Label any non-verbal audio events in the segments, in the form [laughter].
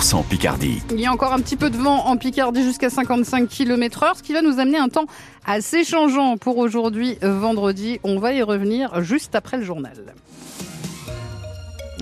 100% Picardie. Il y a encore un petit peu de vent en Picardie jusqu'à 55 km heure, ce qui va nous amener un temps assez changeant pour aujourd'hui, vendredi. On va y revenir juste après le journal.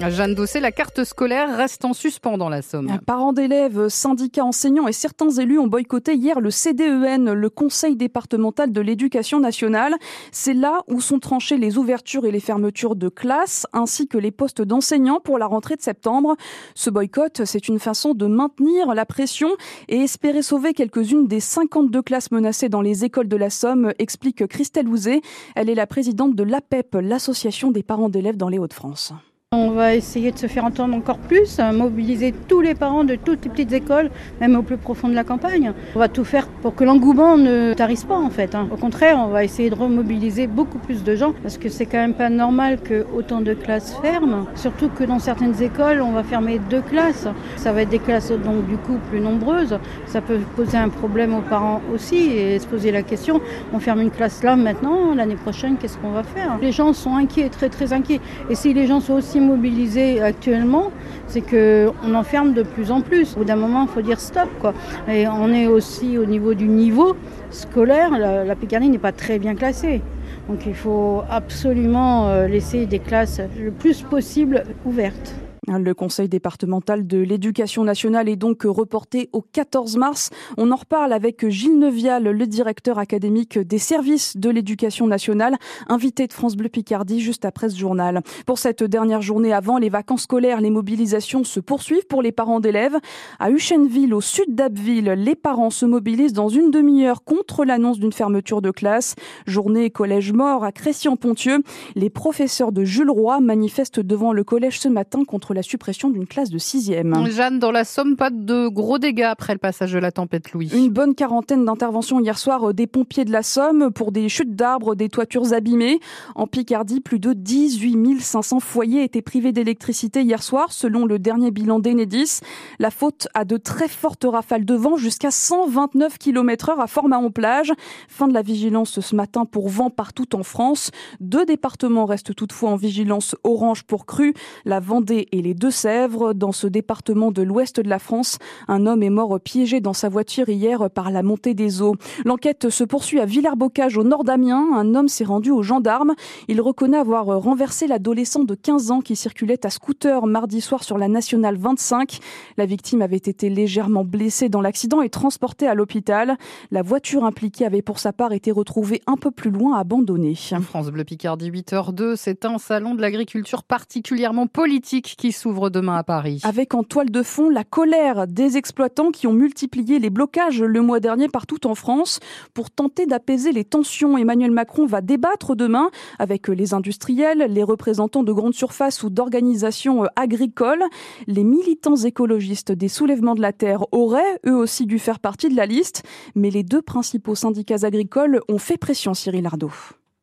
Jeanne Dossé, la carte scolaire reste en suspens dans la Somme. Parents d'élèves, syndicats enseignants et certains élus ont boycotté hier le CDEN, le Conseil départemental de l'éducation nationale. C'est là où sont tranchées les ouvertures et les fermetures de classes, ainsi que les postes d'enseignants pour la rentrée de septembre. Ce boycott, c'est une façon de maintenir la pression et espérer sauver quelques-unes des 52 classes menacées dans les écoles de la Somme, explique Christelle Ouzé. Elle est la présidente de l'APEP, l'association des parents d'élèves dans les Hauts-de-France. On va essayer de se faire entendre encore plus, mobiliser tous les parents de toutes les petites écoles, même au plus profond de la campagne. On va tout faire pour que l'engouement ne tarisse pas en fait. Hein. Au contraire, on va essayer de remobiliser beaucoup plus de gens parce que c'est quand même pas normal que autant de classes ferment. Surtout que dans certaines écoles, on va fermer deux classes. Ça va être des classes donc du coup plus nombreuses. Ça peut poser un problème aux parents aussi et se poser la question on ferme une classe là maintenant, l'année prochaine, qu'est-ce qu'on va faire? Les gens sont inquiets, très très inquiets. Et si les gens sont aussi mobilisés actuellement, c'est qu'on enferme de plus en plus. Au bout d'un moment, il faut dire stop. Quoi. Et on est aussi au niveau du niveau scolaire, la, la Picardie n'est pas très bien classée. Donc il faut absolument euh, laisser des classes le plus possible ouvertes. Le Conseil départemental de l'éducation nationale est donc reporté au 14 mars. On en reparle avec Gilles Neuvial, le directeur académique des services de l'éducation nationale, invité de France Bleu Picardie juste après ce journal. Pour cette dernière journée avant les vacances scolaires, les mobilisations se poursuivent pour les parents d'élèves. À Uchenville, au sud d'Abbeville, les parents se mobilisent dans une demi-heure contre l'annonce d'une fermeture de classe. Journée collège mort à Crécy-en-Pontieux. Les professeurs de Jules Roy manifestent devant le collège ce matin contre la suppression d'une classe de sixième. Jeanne, dans la Somme, pas de gros dégâts après le passage de la tempête Louis. Une bonne quarantaine d'interventions hier soir des pompiers de la Somme pour des chutes d'arbres, des toitures abîmées. En Picardie, plus de 18 500 foyers étaient privés d'électricité hier soir, selon le dernier bilan d'Enedis. La faute à de très fortes rafales de vent jusqu'à 129 km heure à Format-en-Plage. Fin de la vigilance ce matin pour vent partout en France. Deux départements restent toutefois en vigilance orange pour crue, la Vendée et les les Deux-Sèvres. Dans ce département de l'ouest de la France, un homme est mort piégé dans sa voiture hier par la montée des eaux. L'enquête se poursuit à Villers-Bocage au nord d'Amiens. Un homme s'est rendu aux gendarmes. Il reconnaît avoir renversé l'adolescent de 15 ans qui circulait à scooter mardi soir sur la nationale 25. La victime avait été légèrement blessée dans l'accident et transportée à l'hôpital. La voiture impliquée avait pour sa part été retrouvée un peu plus loin abandonnée. France Bleu Picardie 8h02, c'est un salon de l'agriculture particulièrement politique qui s'ouvre demain à Paris. Avec en toile de fond la colère des exploitants qui ont multiplié les blocages le mois dernier partout en France. Pour tenter d'apaiser les tensions, Emmanuel Macron va débattre demain avec les industriels, les représentants de grandes surfaces ou d'organisations agricoles. Les militants écologistes des soulèvements de la terre auraient eux aussi dû faire partie de la liste, mais les deux principaux syndicats agricoles ont fait pression, Cyril Ardo.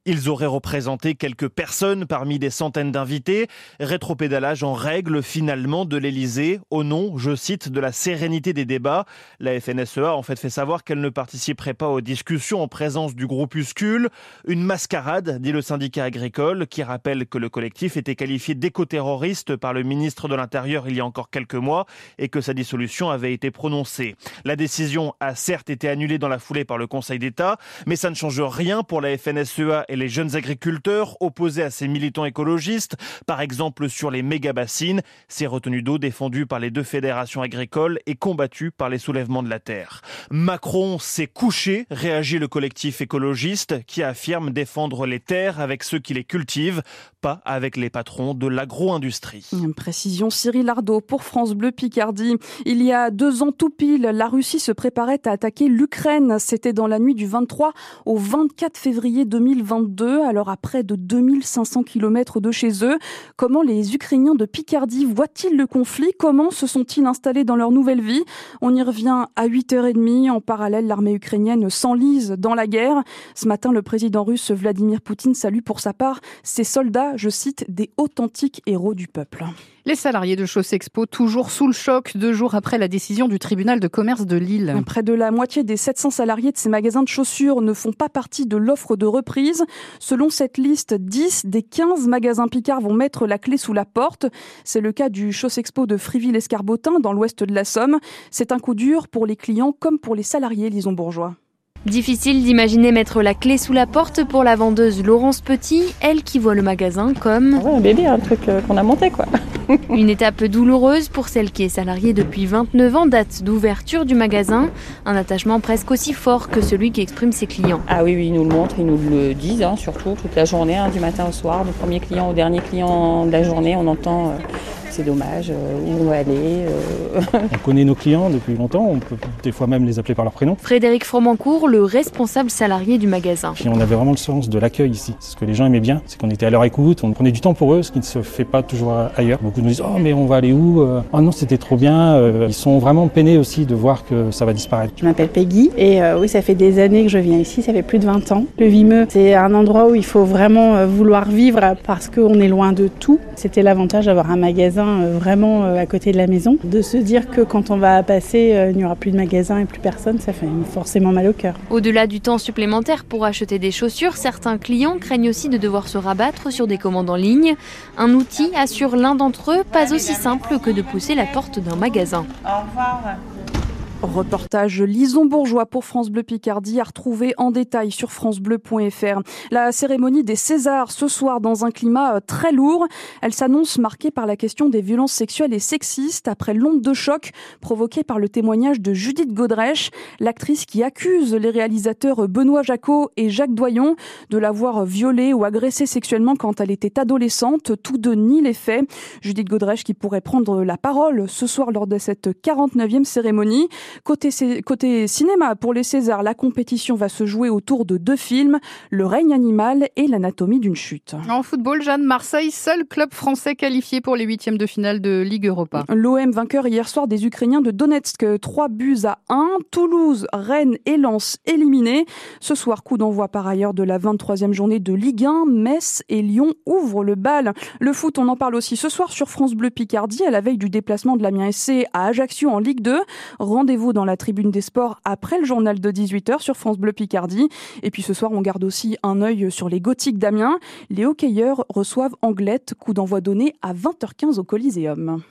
Ils auraient représenté quelques personnes parmi des centaines d'invités. Rétropédalage en règle finalement de l'Elysée au nom, je cite, de la sérénité des débats. La FNSEA en fait fait savoir qu'elle ne participerait pas aux discussions en présence du groupuscule. Une mascarade, dit le syndicat agricole, qui rappelle que le collectif était qualifié d'éco-terroriste par le ministre de l'Intérieur il y a encore quelques mois et que sa dissolution avait été prononcée. La décision a certes été annulée dans la foulée par le Conseil d'État, mais ça ne change rien pour la FNSEA les jeunes agriculteurs opposés à ces militants écologistes, par exemple sur les méga-bassines, ces retenues d'eau défendues par les deux fédérations agricoles et combattues par les soulèvements de la terre. Macron s'est couché, réagit le collectif écologiste qui affirme défendre les terres avec ceux qui les cultivent, pas avec les patrons de l'agro-industrie. Précision Cyril Ardo pour France Bleu Picardie. Il y a deux ans tout pile, la Russie se préparait à attaquer l'Ukraine. C'était dans la nuit du 23 au 24 février 2022 alors à près de 2500 km de chez eux. Comment les Ukrainiens de Picardie voient-ils le conflit? Comment se sont-ils installés dans leur nouvelle vie? On y revient à 8h30. En parallèle, l'armée ukrainienne s'enlise dans la guerre. Ce matin, le président russe Vladimir Poutine salue pour sa part ses soldats, je cite, des authentiques héros du peuple. Les salariés de Expo toujours sous le choc deux jours après la décision du tribunal de commerce de Lille. Près de la moitié des 700 salariés de ces magasins de chaussures ne font pas partie de l'offre de reprise. Selon cette liste, 10 des 15 magasins Picard vont mettre la clé sous la porte. C'est le cas du Expo de Friville-Escarbotin dans l'ouest de la Somme. C'est un coup dur pour les clients comme pour les salariés, Lison Bourgeois. Difficile d'imaginer mettre la clé sous la porte pour la vendeuse Laurence Petit, elle qui voit le magasin comme... un bébé, un truc euh, qu'on a monté quoi. [laughs] Une étape douloureuse pour celle qui est salariée depuis 29 ans, date d'ouverture du magasin. Un attachement presque aussi fort que celui qui exprime ses clients. Ah oui, oui, ils nous le montrent, ils nous le disent, hein, surtout toute la journée, hein, du matin au soir, du premier client au dernier client de la journée, on entend... Euh, c'est dommage, euh, où on va aller. Euh. on connaît nos clients depuis longtemps, on peut des fois même les appeler par leur prénom. Frédéric Fromancourt, le responsable salarié du magasin. on avait vraiment le sens de l'accueil ici. Ce que les gens aimaient bien, c'est qu'on était à leur écoute, on prenait du temps pour eux, ce qui ne se fait pas toujours ailleurs. Beaucoup nous disent Oh, mais on va aller où euh? Oh non, c'était trop bien. Ils sont vraiment peinés aussi de voir que ça va disparaître. Je m'appelle Peggy et oui, ça fait des années que je viens ici, ça fait plus de 20 ans. Le Vimeux, c'est un endroit où il faut vraiment vouloir vivre parce qu'on est loin de tout. C'était l'avantage d'avoir un magasin vraiment euh, à côté de la maison. De se dire que quand on va passer, euh, il n'y aura plus de magasin et plus personne, ça fait forcément mal au cœur. Au-delà du temps supplémentaire pour acheter des chaussures, certains clients craignent aussi de devoir se rabattre sur des commandes en ligne. Un outil assure l'un d'entre eux, pas aussi simple que de pousser la porte d'un magasin. Au revoir. Reportage Lison Bourgeois pour France Bleu Picardie à retrouver en détail sur francebleu.fr. La cérémonie des Césars ce soir dans un climat euh, très lourd. Elle s'annonce marquée par la question des violences sexuelles et sexistes après l'onde de choc provoquée par le témoignage de Judith Godrèche, l'actrice qui accuse les réalisateurs Benoît Jacot et Jacques Doyon de l'avoir violée ou agressée sexuellement quand elle était adolescente. Tous deux nient les faits. Judith Godrèche qui pourrait prendre la parole ce soir lors de cette 49e cérémonie. Côté, côté cinéma, pour les Césars, la compétition va se jouer autour de deux films, Le règne animal et L'anatomie d'une chute. En football, Jeanne, Marseille, seul club français qualifié pour les huitièmes de finale de Ligue Europa. L'OM vainqueur hier soir des Ukrainiens de Donetsk, 3 buts à 1. Toulouse, Rennes et Lens éliminés. Ce soir, coup d'envoi par ailleurs de la 23e journée de Ligue 1. Metz et Lyon ouvrent le bal. Le foot, on en parle aussi ce soir sur France Bleu Picardie à la veille du déplacement de l'Amiens SC à Ajaccio en Ligue 2. Rendez vous dans la tribune des sports après le journal de 18h sur France Bleu Picardie. Et puis ce soir, on garde aussi un œil sur les gothiques d'Amiens. Les hockeyeurs reçoivent Anglette, coup d'envoi donné à 20h15 au Coliseum.